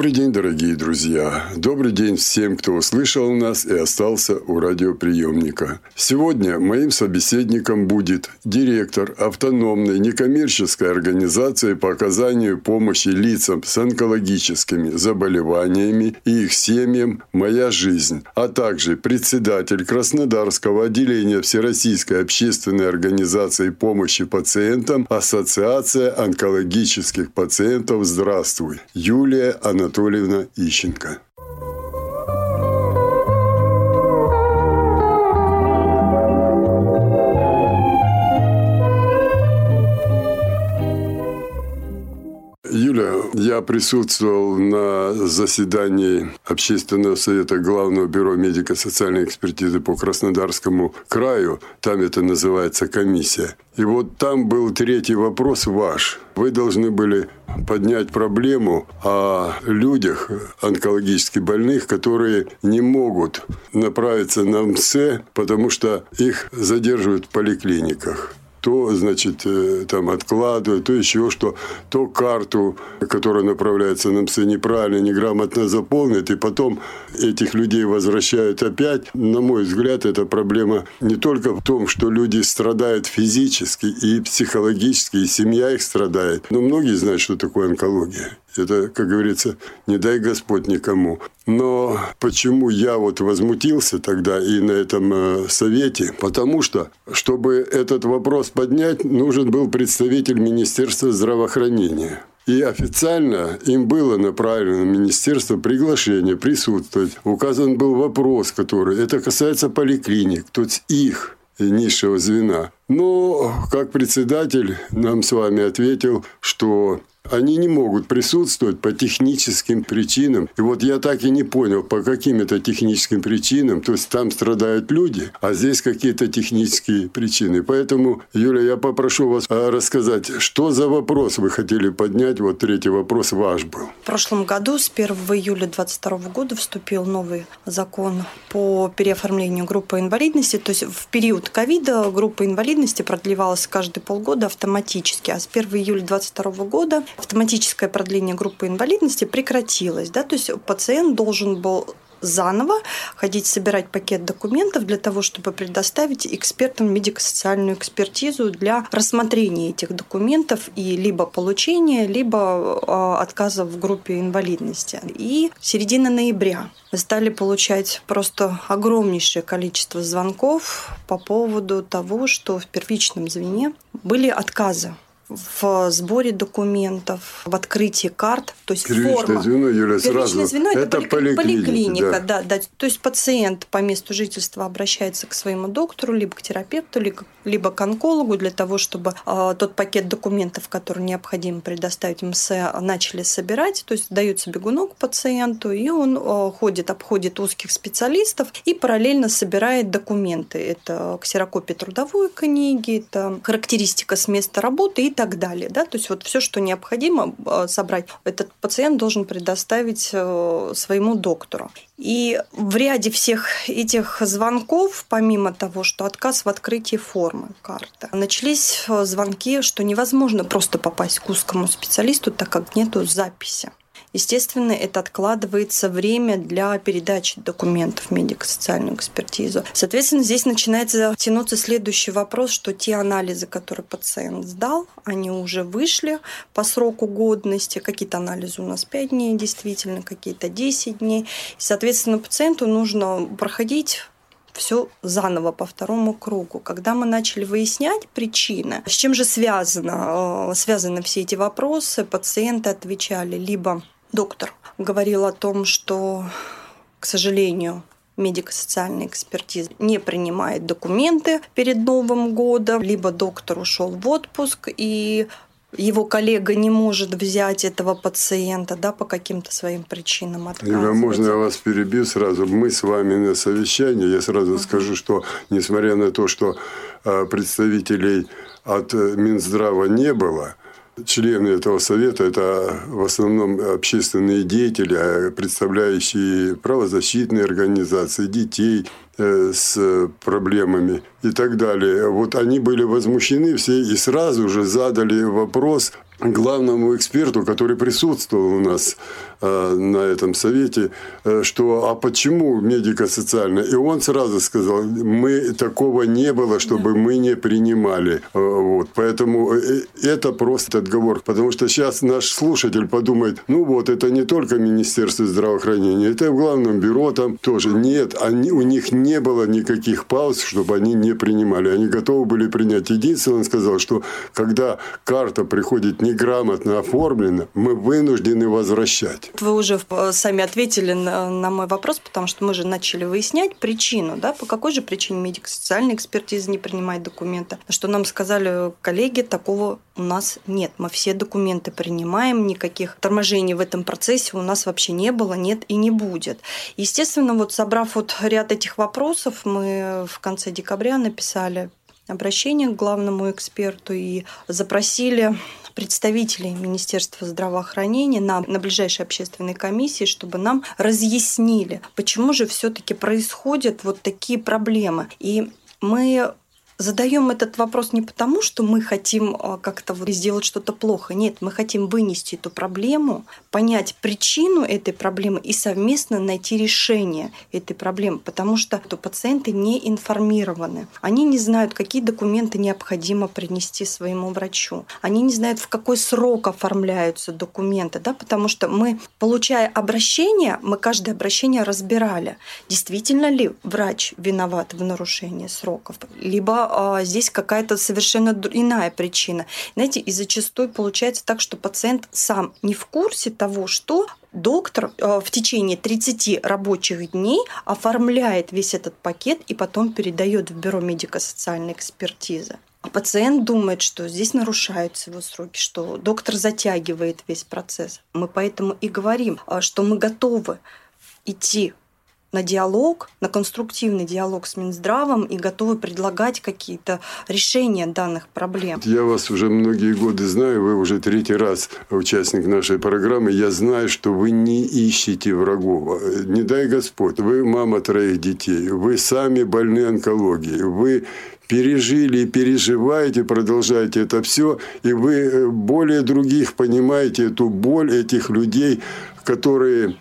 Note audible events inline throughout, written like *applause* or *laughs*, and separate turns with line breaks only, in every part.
Добрый день, дорогие друзья. Добрый день всем, кто услышал нас и остался у радиоприемника. Сегодня моим собеседником будет директор автономной некоммерческой организации по оказанию помощи лицам с онкологическими заболеваниями и их семьям «Моя жизнь», а также председатель Краснодарского отделения Всероссийской общественной организации помощи пациентам Ассоциация онкологических пациентов «Здравствуй» Юлия Анатольевна Ищенко. Присутствовал на заседании Общественного совета Главного бюро медико-социальной экспертизы по Краснодарскому краю. Там это называется комиссия. И вот там был третий вопрос ваш. Вы должны были поднять проблему о людях онкологически больных, которые не могут направиться на МС, потому что их задерживают в поликлиниках то, значит, э, там откладывают, то еще что, то карту, которая направляется на МС, неправильно, неграмотно заполнит, и потом этих людей возвращают опять. На мой взгляд, эта проблема не только в том, что люди страдают физически и психологически, и семья их страдает, но многие знают, что такое онкология. Это, как говорится, не дай Господь никому. Но почему я вот возмутился тогда и на этом э, совете? Потому что, чтобы этот вопрос поднять, нужен был представитель Министерства здравоохранения. И официально им было направлено министерство приглашение присутствовать. Указан был вопрос, который... Это касается поликлиник, то есть их низшего звена. Но как председатель нам с вами ответил, что они не могут присутствовать по техническим причинам. И вот я так и не понял, по каким это техническим причинам. То есть там страдают люди, а здесь какие-то технические причины. Поэтому, Юля, я попрошу вас а, рассказать, что за вопрос вы хотели поднять. Вот третий вопрос ваш был.
В прошлом году, с 1 июля 2022 года, вступил новый закон по переоформлению группы инвалидности. То есть в период ковида группа инвалидности продлевалась каждые полгода автоматически. А с 1 июля 2022 года автоматическое продление группы инвалидности прекратилось. Да? То есть пациент должен был заново ходить собирать пакет документов для того, чтобы предоставить экспертам медико-социальную экспертизу для рассмотрения этих документов и либо получения, либо а, отказа в группе инвалидности. И середина ноября мы стали получать просто огромнейшее количество звонков по поводу того, что в первичном звене были отказы в сборе документов, в открытии карт, то есть
Первичное
форма.
звено, Юля, сразу.
звено – это,
это поликлиника,
поликлиника да. Да, да. То есть пациент по месту жительства обращается к своему доктору, либо к терапевту, либо к онкологу для того, чтобы э, тот пакет документов, который необходимо предоставить МС, начали собирать. То есть дается бегунок пациенту, и он э, ходит, обходит узких специалистов и параллельно собирает документы. Это ксерокопия трудовой книги, это характеристика с места работы и так далее. Да? То есть вот все, что необходимо э, собрать, этот пациент должен предоставить э, своему доктору. И в ряде всех этих звонков, помимо того, что отказ в открытии формы карты, начались э, звонки, что невозможно просто попасть к узкому специалисту, так как нету записи. Естественно, это откладывается время для передачи документов в медико-социальную экспертизу. Соответственно, здесь начинается тянуться следующий вопрос, что те анализы, которые пациент сдал, они уже вышли по сроку годности. Какие-то анализы у нас 5 дней действительно, какие-то 10 дней. Соответственно, пациенту нужно проходить все заново по второму кругу. Когда мы начали выяснять причины, с чем же связано, э, связаны все эти вопросы, пациенты отвечали либо доктор говорил о том, что, к сожалению, медико-социальная экспертиза не принимает документы перед Новым годом, либо доктор ушел в отпуск, и его коллега не может взять этого пациента да, по каким-то своим причинам.
Юля, можно я вас перебью сразу? Мы с вами на совещании. Я сразу uh-huh. скажу, что несмотря на то, что а, представителей от Минздрава не было, члены этого совета – это в основном общественные деятели, а представляющие правозащитные организации, детей э, с проблемами и так далее. Вот они были возмущены все и сразу же задали вопрос главному эксперту, который присутствовал у нас на этом совете, э, что а почему медико-социально? И он сразу сказал, мы такого не было, чтобы мы не принимали. Э, вот. Поэтому э, это просто отговор. Потому что сейчас наш слушатель подумает, ну вот, это не только Министерство здравоохранения, это в главном бюро там тоже. Нет, они, у них не было никаких пауз, чтобы они не принимали. Они готовы были принять. Единственное, он сказал, что когда карта приходит не неграмотно оформлено, мы вынуждены возвращать.
Вы уже э, сами ответили на, на мой вопрос, потому что мы же начали выяснять причину, да, по какой же причине медико-социальная экспертиза не принимает документы. Что нам сказали коллеги, такого у нас нет. Мы все документы принимаем, никаких торможений в этом процессе у нас вообще не было, нет и не будет. Естественно, вот собрав вот ряд этих вопросов, мы в конце декабря написали обращение к главному эксперту и запросили представителей Министерства здравоохранения на, на ближайшей общественной комиссии, чтобы нам разъяснили, почему же все-таки происходят вот такие проблемы. И мы задаем этот вопрос не потому, что мы хотим а, как-то сделать что-то плохо. Нет, мы хотим вынести эту проблему, понять причину этой проблемы и совместно найти решение этой проблемы, потому что то пациенты не информированы. Они не знают, какие документы необходимо принести своему врачу. Они не знают, в какой срок оформляются документы, да, потому что мы, получая обращение, мы каждое обращение разбирали. Действительно ли врач виноват в нарушении сроков, либо а, здесь какая-то совершенно иная причина. Знаете, и зачастую получается так, что пациент сам не в курсе того, что доктор а, в течение 30 рабочих дней оформляет весь этот пакет и потом передает в бюро медико-социальной экспертизы. А пациент думает, что здесь нарушаются его сроки, что доктор затягивает весь процесс. Мы поэтому и говорим, а, что мы готовы идти на диалог, на конструктивный диалог с Минздравом и готовы предлагать какие-то решения данных проблем.
Я вас уже многие годы знаю, вы уже третий раз участник нашей программы. Я знаю, что вы не ищете врагов. Не дай Господь, вы мама троих детей, вы сами больны онкологией, вы пережили и переживаете, продолжаете это все, и вы э, более других понимаете эту боль этих людей, которые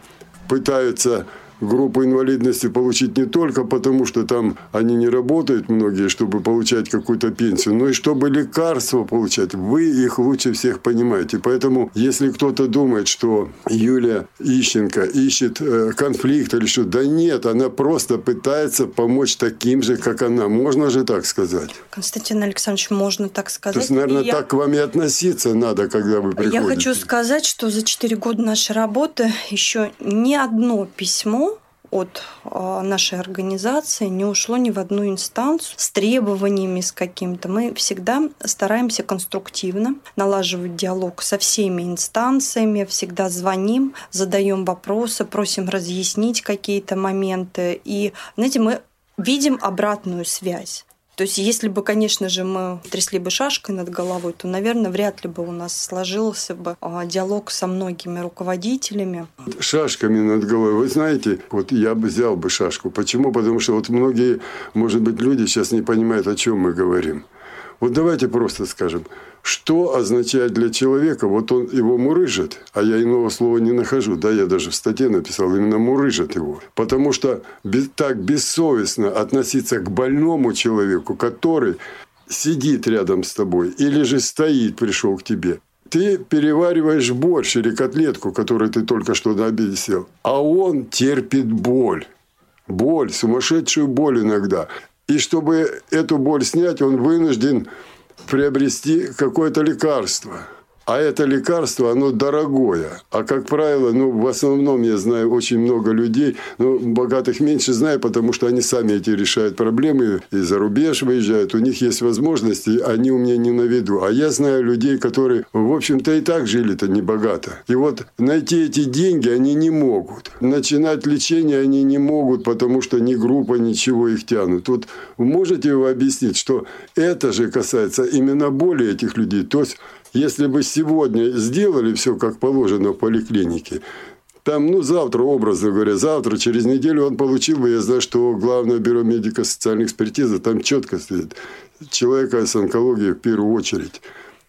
пытаются группу инвалидности получить не только потому, что там они не работают многие, чтобы получать какую-то пенсию, но и чтобы лекарства получать. Вы их лучше всех понимаете. Поэтому, если кто-то думает, что Юлия Ищенко ищет э, конфликт или что, да нет, она просто пытается помочь таким же, как она. Можно же так сказать?
Константин Александрович, можно так сказать.
То есть, наверное, и так я... к вам и относиться надо, когда вы приходите.
Я хочу сказать, что за 4 года нашей работы еще ни одно письмо от а, нашей организации не ушло ни в одну инстанцию с требованиями, с каким-то. Мы всегда стараемся конструктивно налаживать диалог со всеми инстанциями, всегда звоним, задаем вопросы, просим разъяснить какие-то моменты. И, знаете, мы видим обратную связь. То есть, если бы, конечно же, мы трясли бы шашкой над головой, то, наверное, вряд ли бы у нас сложился бы а, диалог со многими руководителями.
Шашками над головой. Вы знаете, вот я бы взял бы шашку. Почему? Потому что вот многие, может быть, люди сейчас не понимают, о чем мы говорим. Вот давайте просто скажем, что означает для человека, вот он его мурыжит, а я иного слова не нахожу, да, я даже в статье написал, именно мурыжит его. Потому что так бессовестно относиться к больному человеку, который сидит рядом с тобой или же стоит, пришел к тебе, ты перевариваешь борщ или котлетку, которую ты только что на обеде съел, а он терпит боль. Боль, сумасшедшую боль иногда. И чтобы эту боль снять, он вынужден приобрести какое-то лекарство. А это лекарство, оно дорогое. А как правило, ну, в основном я знаю очень много людей, но богатых меньше знаю, потому что они сами эти решают проблемы и за рубеж выезжают. У них есть возможности, они у меня не на виду. А я знаю людей, которые, в общем-то, и так жили-то не богато. И вот найти эти деньги они не могут. Начинать лечение они не могут, потому что ни группа, ничего их тянут. Вот можете вы объяснить, что это же касается именно боли этих людей? То есть если бы сегодня сделали все как положено в поликлинике, там, ну, завтра, образно говоря, завтра, через неделю он получил бы, я знаю, что Главное бюро медико-социальной экспертизы там четко стоит. Человека с онкологией в первую очередь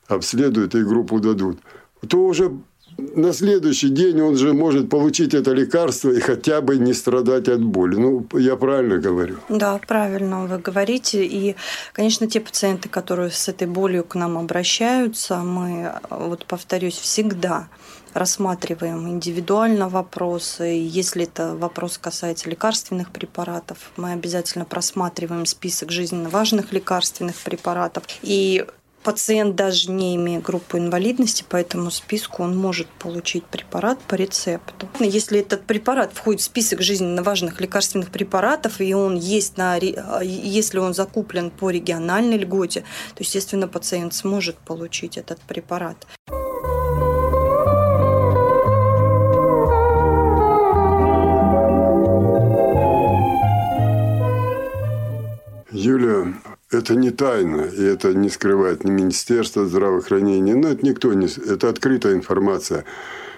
обследуют и группу дадут. То уже на следующий день он же может получить это лекарство и хотя бы не страдать от боли. Ну, я правильно говорю?
Да, правильно вы говорите. И, конечно, те пациенты, которые с этой болью к нам обращаются, мы, вот повторюсь, всегда рассматриваем индивидуально вопросы. Если это вопрос касается лекарственных препаратов, мы обязательно просматриваем список жизненно важных лекарственных препаратов. И Пациент даже не имея группы инвалидности, по этому списку он может получить препарат по рецепту. Если этот препарат входит в список жизненно важных лекарственных препаратов, и он есть на, если он закуплен по региональной льготе, то, естественно, пациент сможет получить этот препарат.
Это не тайна, и это не скрывает ни Министерство здравоохранения, но это никто не... Это открытая информация,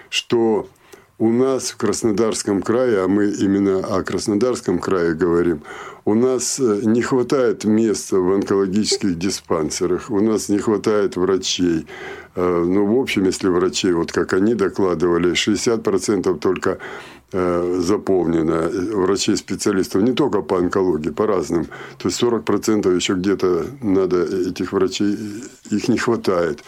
что у нас в Краснодарском крае, а мы именно о Краснодарском крае говорим, у нас э, не хватает места в онкологических диспансерах, у нас не хватает врачей. Э, ну, в общем, если врачей, вот как они докладывали, 60% только Э, заполнено врачей-специалистов не только по онкологии, по разным. То есть 40% еще где-то надо этих врачей, их не хватает.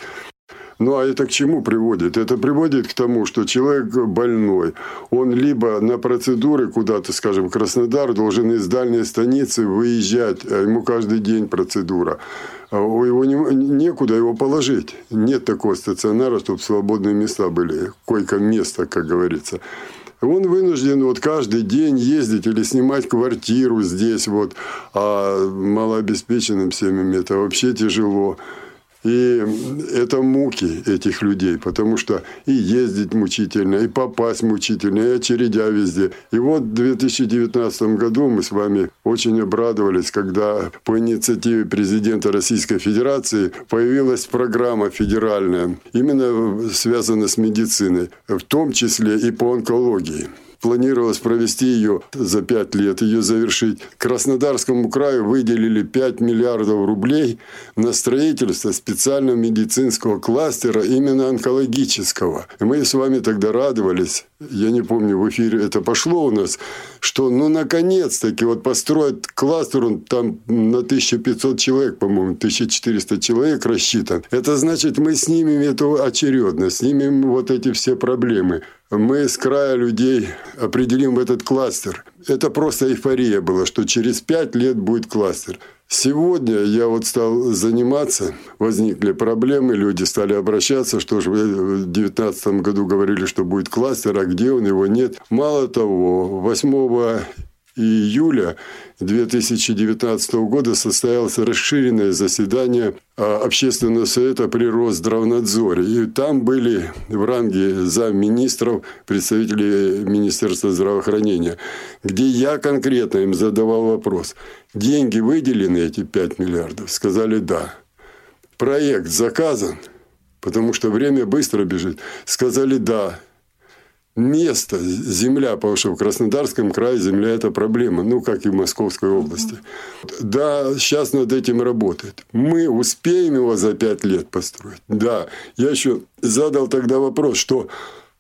Ну а это к чему приводит? Это приводит к тому, что человек больной, он либо на процедуры куда-то, скажем, в Краснодар, должен из дальней станицы выезжать, а ему каждый день процедура. А у его не, некуда его положить. Нет такого стационара, чтобы свободные места были, койко-место, как говорится он вынужден вот каждый день ездить или снимать квартиру здесь вот, а малообеспеченным семьям это вообще тяжело. И это муки этих людей, потому что и ездить мучительно, и попасть мучительно, и очередя везде. И вот в 2019 году мы с вами очень обрадовались, когда по инициативе президента Российской Федерации появилась программа федеральная, именно связанная с медициной, в том числе и по онкологии планировалось провести ее за пять лет, ее завершить. Краснодарскому краю выделили 5 миллиардов рублей на строительство специального медицинского кластера, именно онкологического. Мы с вами тогда радовались, я не помню, в эфире это пошло у нас, что ну наконец-таки вот построят кластер, он там на 1500 человек, по-моему, 1400 человек рассчитан. Это значит, мы снимем эту очередность, снимем вот эти все проблемы мы с края людей определим в этот кластер. Это просто эйфория была, что через пять лет будет кластер. Сегодня я вот стал заниматься, возникли проблемы, люди стали обращаться, что же в 2019 году говорили, что будет кластер, а где он, его нет. Мало того, 8 июля 2019 года состоялось расширенное заседание а, Общественного совета при Росздравнадзоре. И там были в ранге замминистров представители Министерства здравоохранения, где я конкретно им задавал вопрос. Деньги выделены, эти 5 миллиардов? Сказали «да». Проект заказан, потому что время быстро бежит. Сказали «да» место, земля, потому что в Краснодарском крае земля – это проблема, ну, как и в Московской области. Да, сейчас над этим работает. Мы успеем его за пять лет построить? Да. Я еще задал тогда вопрос, что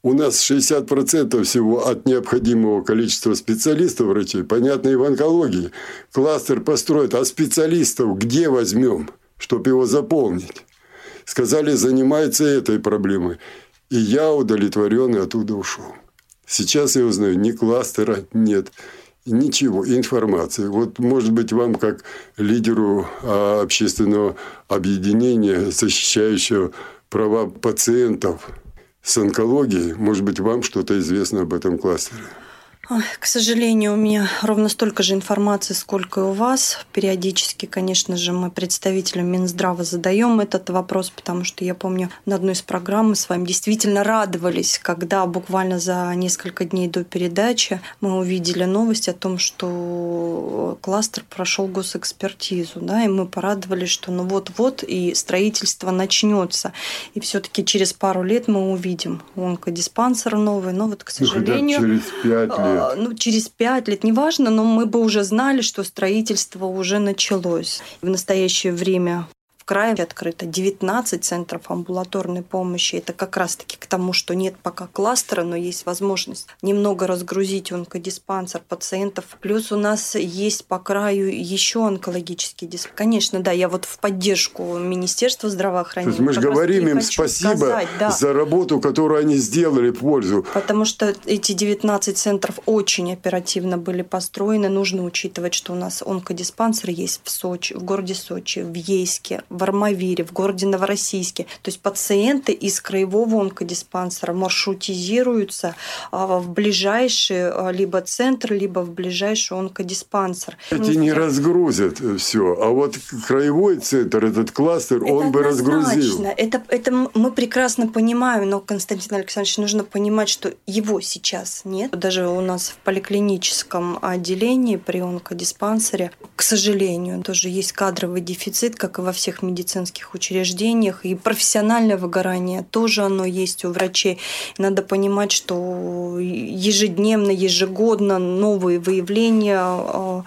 у нас 60% всего от необходимого количества специалистов врачей, понятно, и в онкологии. Кластер построит, а специалистов где возьмем, чтобы его заполнить? Сказали, занимается этой проблемой. И я удовлетворенный оттуда ушел. Сейчас я узнаю, ни кластера нет, ничего, информации. Вот, может быть, вам, как лидеру а, общественного объединения, защищающего права пациентов с онкологией. Может быть, вам что-то известно об этом кластере?
К сожалению, у меня ровно столько же информации, сколько и у вас. Периодически, конечно же, мы представителям Минздрава задаем этот вопрос, потому что я помню, на одной из программ мы с вами действительно радовались, когда буквально за несколько дней до передачи мы увидели новость о том, что кластер прошел госэкспертизу, да, и мы порадовались, что ну вот-вот и строительство начнется. И все-таки через пару лет мы увидим онкодиспансер новый, но вот, к сожалению...
Ну, через пять лет
лет? Ну, через пять лет, неважно, но мы бы уже знали, что строительство уже началось. В настоящее время крае открыто 19 центров амбулаторной помощи. Это как раз-таки к тому, что нет пока кластера, но есть возможность немного разгрузить онкодиспансер пациентов. Плюс у нас есть по краю еще онкологический диспансер. Конечно, да, я вот в поддержку Министерства здравоохранения.
То есть мы же говорим им спасибо сказать, да. за работу, которую они сделали в пользу.
Потому что эти 19 центров очень оперативно были построены. Нужно учитывать, что у нас онкодиспансер есть в Сочи, в городе Сочи, в Ейске, в Армавире, в городе Новороссийске. То есть пациенты из краевого онкодиспансера маршрутизируются а, в ближайший а, либо центр, либо в ближайший онкодиспансер.
Эти не разгрузят все, а вот краевой центр, этот кластер, это он бы разгрузил.
Это, это мы прекрасно понимаем, но, Константин Александрович, нужно понимать, что его сейчас нет. Даже у нас в поликлиническом отделении при онкодиспансере, к сожалению, тоже есть кадровый дефицит, как и во всех медицинских учреждениях. И профессиональное выгорание тоже оно есть у врачей. Надо понимать, что ежедневно, ежегодно новые выявления а,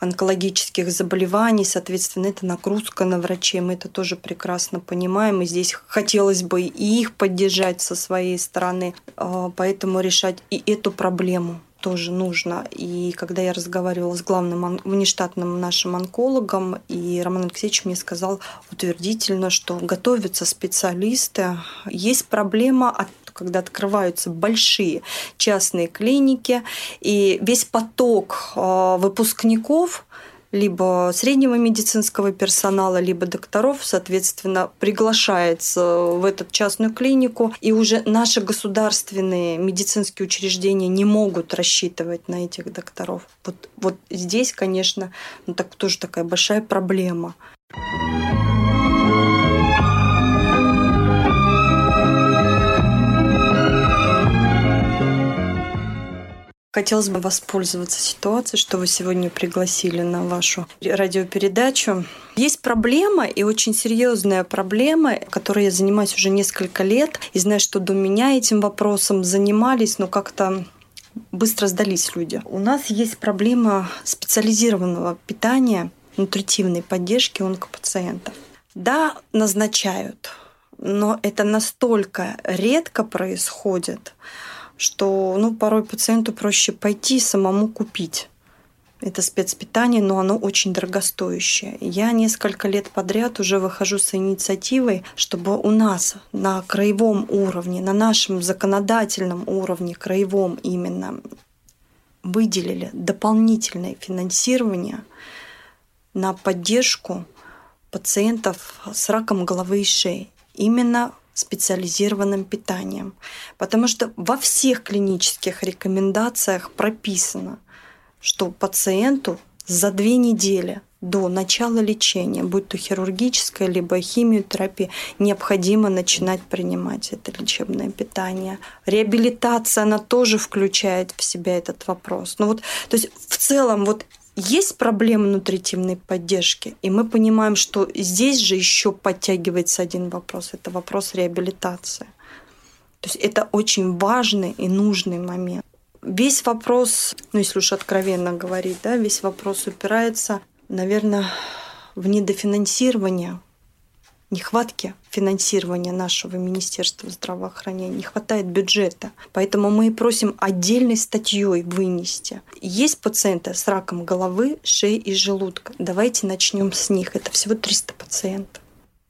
онкологических заболеваний, соответственно, это нагрузка на врачей. Мы это тоже прекрасно понимаем. И здесь хотелось бы и их поддержать со своей стороны, а, поэтому решать и эту проблему тоже нужно. И когда я разговаривала с главным внештатным нашим онкологом, и Роман Алексеевич мне сказал утвердительно, что готовятся специалисты. Есть проблема от когда открываются большие частные клиники, и весь поток а, выпускников либо среднего медицинского персонала, либо докторов, соответственно, приглашается в эту частную клинику, и уже наши государственные медицинские учреждения не могут рассчитывать на этих докторов. Вот, вот здесь, конечно, ну, так, тоже такая большая проблема. Хотелось бы воспользоваться ситуацией, что вы сегодня пригласили на вашу радиопередачу. Есть проблема, и очень серьезная проблема, которой я занимаюсь уже несколько лет, и знаю, что до меня этим вопросом занимались, но как-то быстро сдались люди. У нас есть проблема специализированного питания, нутритивной поддержки онкопациентов. Да, назначают, но это настолько редко происходит, что ну, порой пациенту проще пойти самому купить. Это спецпитание, но оно очень дорогостоящее. Я несколько лет подряд уже выхожу с инициативой, чтобы у нас на краевом уровне, на нашем законодательном уровне, краевом именно, выделили дополнительное финансирование на поддержку пациентов с раком головы и шеи. Именно специализированным питанием. Потому что во всех клинических рекомендациях прописано, что пациенту за две недели до начала лечения, будь то хирургическая либо химиотерапия, необходимо начинать принимать это лечебное питание. Реабилитация, она тоже включает в себя этот вопрос. Ну вот, то есть в целом вот есть проблема нутритивной поддержки, и мы понимаем, что здесь же еще подтягивается один вопрос. Это вопрос реабилитации. То есть это очень важный и нужный момент. Весь вопрос, ну если уж откровенно говорить, да, весь вопрос упирается, наверное, в недофинансирование нехватки финансирования нашего Министерства здравоохранения, не хватает бюджета. Поэтому мы и просим отдельной статьей вынести. Есть пациенты с раком головы, шеи и желудка. Давайте начнем с них. Это всего 300 пациентов.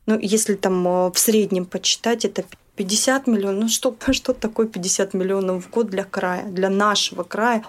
Ну, если там э, в среднем почитать, это 50 миллионов. Ну что, *laughs* что такое 50 миллионов в год для края, для нашего края,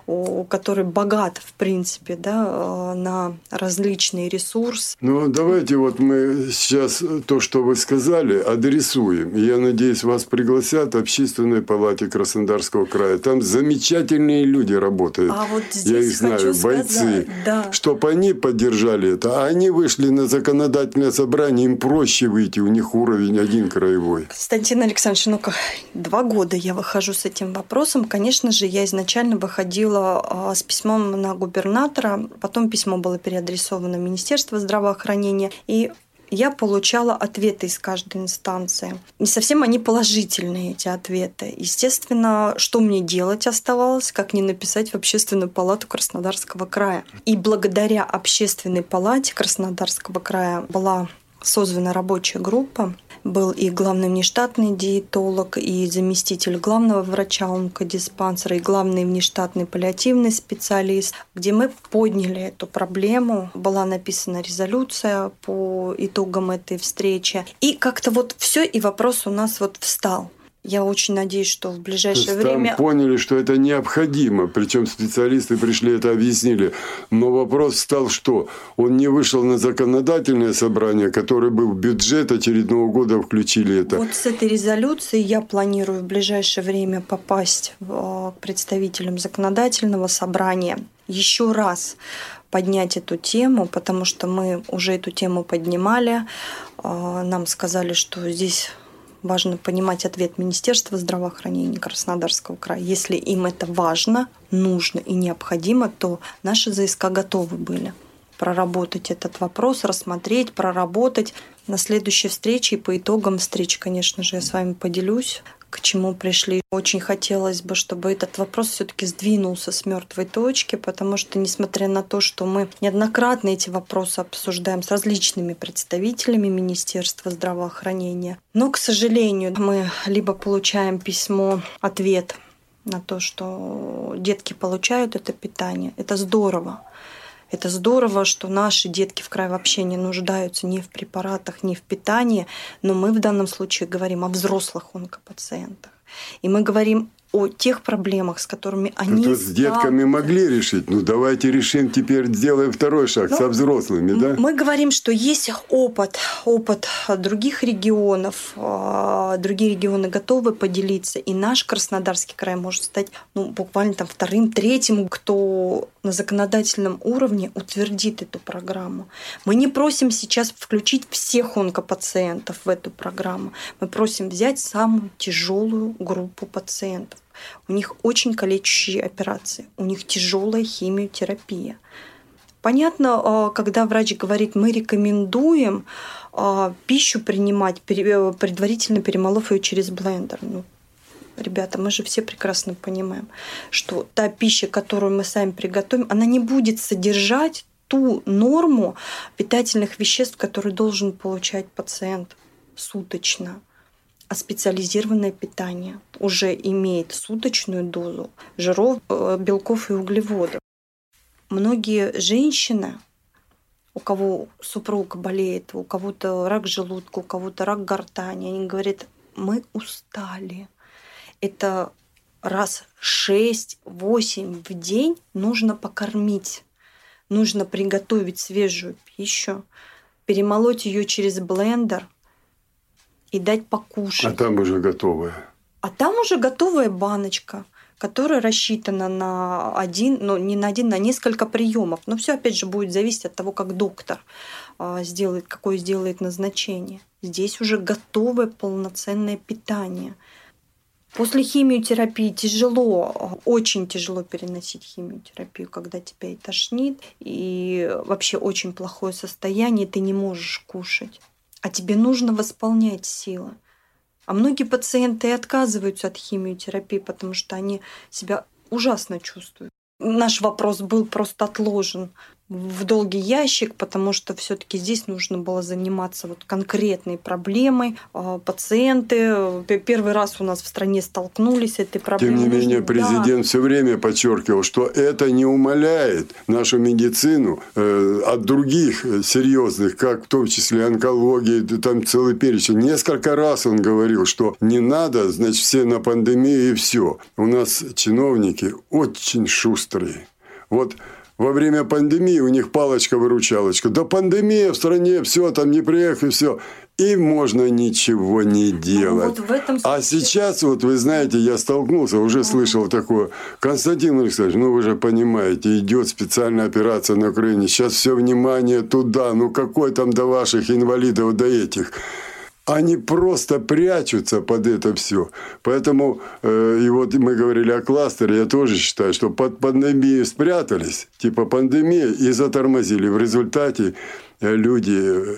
который богат, в принципе, да, э, на различные ресурсы.
Ну, давайте вот мы сейчас то, что вы сказали, адресуем. Я надеюсь, вас пригласят в Общественной палате Краснодарского края. Там замечательные люди работают.
А вот здесь
Я их знаю, бойцы.
Сказать, да.
Чтобы они поддержали это. А они вышли на законодательное собрание, им проще выйти, у них уровень один краевой.
Константин Александрович, Александрович, ну как два года я выхожу с этим вопросом. Конечно же, я изначально выходила а, с письмом на губернатора, потом письмо было переадресовано в Министерство здравоохранения, и я получала ответы из каждой инстанции. Не совсем они положительные, эти ответы. Естественно, что мне делать оставалось, как не написать в Общественную палату Краснодарского края. И благодаря Общественной палате Краснодарского края была создана рабочая группа, был и главный внештатный диетолог, и заместитель главного врача онкодиспансера, и главный внештатный паллиативный специалист, где мы подняли эту проблему. Была написана резолюция по итогам этой встречи. И как-то вот все, и вопрос у нас вот встал. Я очень надеюсь, что в ближайшее
То
время...
Там поняли, что это необходимо. Причем специалисты пришли, это объяснили. Но вопрос стал, что он не вышел на законодательное собрание, которое был в бюджет очередного года включили это.
Вот с этой резолюцией я планирую в ближайшее время попасть к представителям законодательного собрания. Еще раз поднять эту тему, потому что мы уже эту тему поднимали. А, нам сказали, что здесь важно понимать ответ Министерства здравоохранения Краснодарского края. Если им это важно, нужно и необходимо, то наши ЗСК готовы были проработать этот вопрос, рассмотреть, проработать. На следующей встрече и по итогам встреч, конечно же, я с вами поделюсь к чему пришли. Очень хотелось бы, чтобы этот вопрос все-таки сдвинулся с мертвой точки, потому что, несмотря на то, что мы неоднократно эти вопросы обсуждаем с различными представителями Министерства здравоохранения, но, к сожалению, мы либо получаем письмо, ответ на то, что детки получают это питание. Это здорово. Это здорово, что наши детки в крае вообще не нуждаются ни в препаратах, ни в питании, но мы в данном случае говорим о взрослых онкопациентах. И мы говорим о тех проблемах, с которыми они...
Ну, с детками могли решить. Ну, давайте решим теперь, сделаем второй шаг Но со взрослыми, да?
Мы говорим, что есть опыт, опыт других регионов. А, другие регионы готовы поделиться. И наш Краснодарский край может стать ну, буквально там вторым, третьим, кто на законодательном уровне утвердит эту программу. Мы не просим сейчас включить всех онкопациентов в эту программу. Мы просим взять самую тяжелую группу пациентов. У них очень калечащие операции, у них тяжелая химиотерапия. Понятно, а, когда врач говорит, мы рекомендуем а, пищу принимать, э, предварительно перемолов ее через блендер. Ну, ребята, мы же все прекрасно понимаем, что та пища, которую мы сами приготовим, она не будет содержать ту норму питательных веществ, которые должен получать пациент суточно. А специализированное питание уже имеет суточную дозу жиров, э, белков и углеводов. Многие женщины, у кого супруг болеет, у кого-то рак желудка, у кого-то рак гортани, они говорят, мы устали. Это раз 6-8 в день нужно покормить. Нужно приготовить свежую пищу, перемолоть ее через блендер – и дать покушать.
А там уже готовая.
А там уже готовая баночка, которая рассчитана на один, ну не на один, на несколько приемов. Но все опять же будет зависеть от того, как доктор а, сделает, какое сделает назначение. Здесь уже готовое полноценное питание. После химиотерапии тяжело, очень тяжело переносить химиотерапию, когда тебя и тошнит, и вообще очень плохое состояние, ты не можешь кушать а тебе нужно восполнять силы. А многие пациенты отказываются от химиотерапии, потому что они себя ужасно чувствуют. Наш вопрос был просто отложен. В долгий ящик, потому что все-таки здесь нужно было заниматься вот конкретной проблемой. А, пациенты первый раз у нас в стране столкнулись с этой проблемой.
Тем не менее, президент да. все время подчеркивал, что это не умаляет нашу медицину э, от других серьезных, как в том числе онкологии, там целый перечень. Несколько раз он говорил, что не надо, значит, все на пандемию и все. У нас чиновники очень шустрые. Вот во время пандемии у них палочка-выручалочка. Да пандемия в стране, все, там не приехали, все. И можно ничего не ну, делать. вот в этом случае... А сейчас, вот вы знаете, я столкнулся, уже слышал такое. Константин Александрович, ну вы же понимаете, идет специальная операция на Украине. Сейчас все внимание туда. Ну какой там до ваших инвалидов, до этих они просто прячутся под это все. Поэтому, э, и вот мы говорили о кластере, я тоже считаю, что под пандемией спрятались, типа пандемия, и затормозили. В результате э, люди э,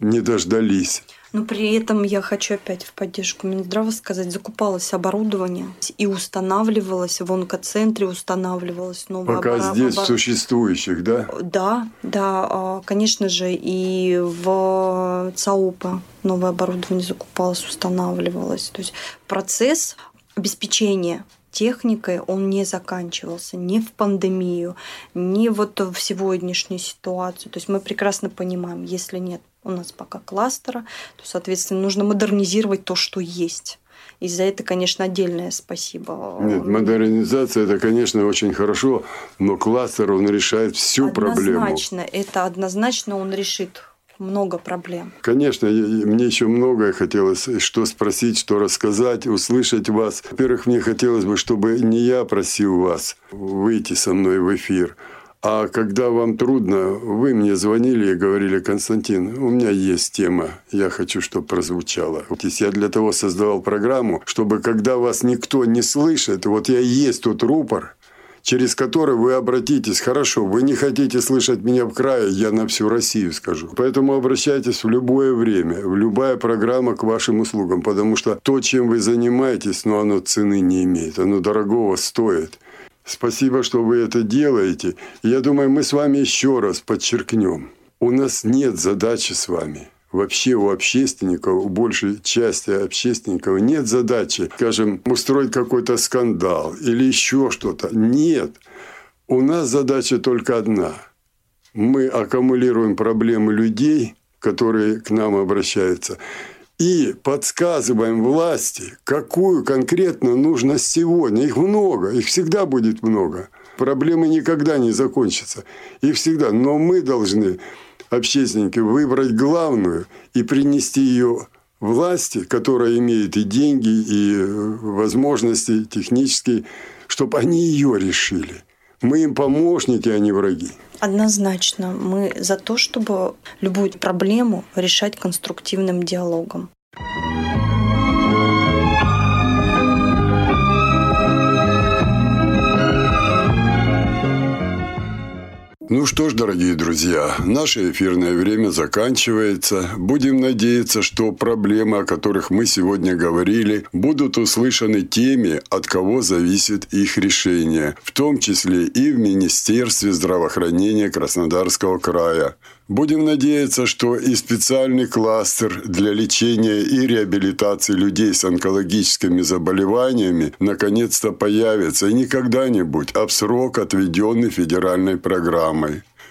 не дождались.
Но при этом я хочу опять в поддержку Минздрава сказать, закупалось оборудование и устанавливалось в онкоцентре, устанавливалось новое
Пока оборудование. здесь существующих, да?
Да, да, а, конечно же, и в ЦАУПа новое оборудование закупалось, устанавливалось. То есть процесс обеспечения техникой он не заканчивался ни в пандемию, ни вот в сегодняшнюю ситуацию. То есть мы прекрасно понимаем, если нет у нас пока кластера, то, соответственно, нужно модернизировать то, что есть. И за это, конечно, отдельное спасибо.
Нет, модернизация это, конечно, очень хорошо, но кластер он решает всю
однозначно,
проблему.
Однозначно, это однозначно он решит много проблем.
Конечно, мне еще многое хотелось, что спросить, что рассказать, услышать вас. Во-первых, мне хотелось бы, чтобы не я просил вас выйти со мной в эфир, а когда вам трудно, вы мне звонили и говорили, Константин, у меня есть тема, я хочу, чтобы прозвучала. Я для того создавал программу, чтобы когда вас никто не слышит, вот я и есть тот рупор, через который вы обратитесь. Хорошо, вы не хотите слышать меня в крае, я на всю Россию скажу. Поэтому обращайтесь в любое время, в любая программа к вашим услугам, потому что то, чем вы занимаетесь, но оно цены не имеет, оно дорогого стоит. Спасибо, что вы это делаете. Я думаю, мы с вами еще раз подчеркнем. У нас нет задачи с вами. Вообще у общественников, у большей части общественников нет задачи, скажем, устроить какой-то скандал или еще что-то. Нет. У нас задача только одна. Мы аккумулируем проблемы людей, которые к нам обращаются, и подсказываем власти, какую конкретно нужно сегодня. Их много, их всегда будет много. Проблемы никогда не закончатся. Их всегда. Но мы должны, общественники, выбрать главную и принести ее власти, которая имеет и деньги, и возможности технические, чтобы они ее решили. Мы им помощники, а не враги.
Однозначно. Мы за то, чтобы любую проблему решать конструктивным диалогом.
Ну что ж, дорогие друзья, наше эфирное время заканчивается. Будем надеяться, что проблемы, о которых мы сегодня говорили, будут услышаны теми, от кого зависит их решение, в том числе и в Министерстве здравоохранения Краснодарского края. Будем надеяться, что и специальный кластер для лечения и реабилитации людей с онкологическими заболеваниями наконец-то появится и не когда-нибудь, а в срок, отведенный федеральной программой.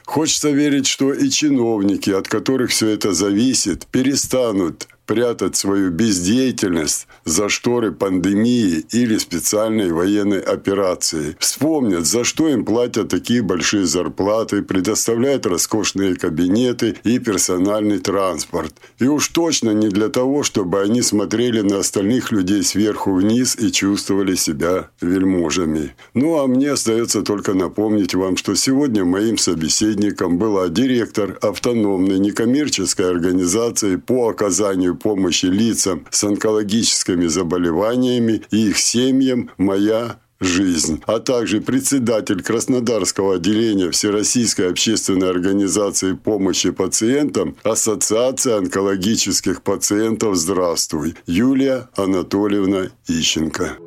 Хочется верить, что и чиновники, от которых все это зависит, перестанут прятать свою бездеятельность за шторы пандемии или специальной военной операции. Вспомнят, за что им платят такие большие зарплаты, предоставляют роскошные кабинеты и персональный транспорт. И уж точно не для того, чтобы они смотрели на остальных людей сверху вниз и чувствовали себя вельможами. Ну а мне остается только напомнить вам, что сегодня моим собеседником была директор автономной некоммерческой организации по оказанию помощи лицам с онкологическими заболеваниями и их семьям «Моя жизнь, а также председатель Краснодарского отделения Всероссийской общественной организации помощи пациентам Ассоциации онкологических пациентов «Здравствуй» Юлия Анатольевна Ищенко.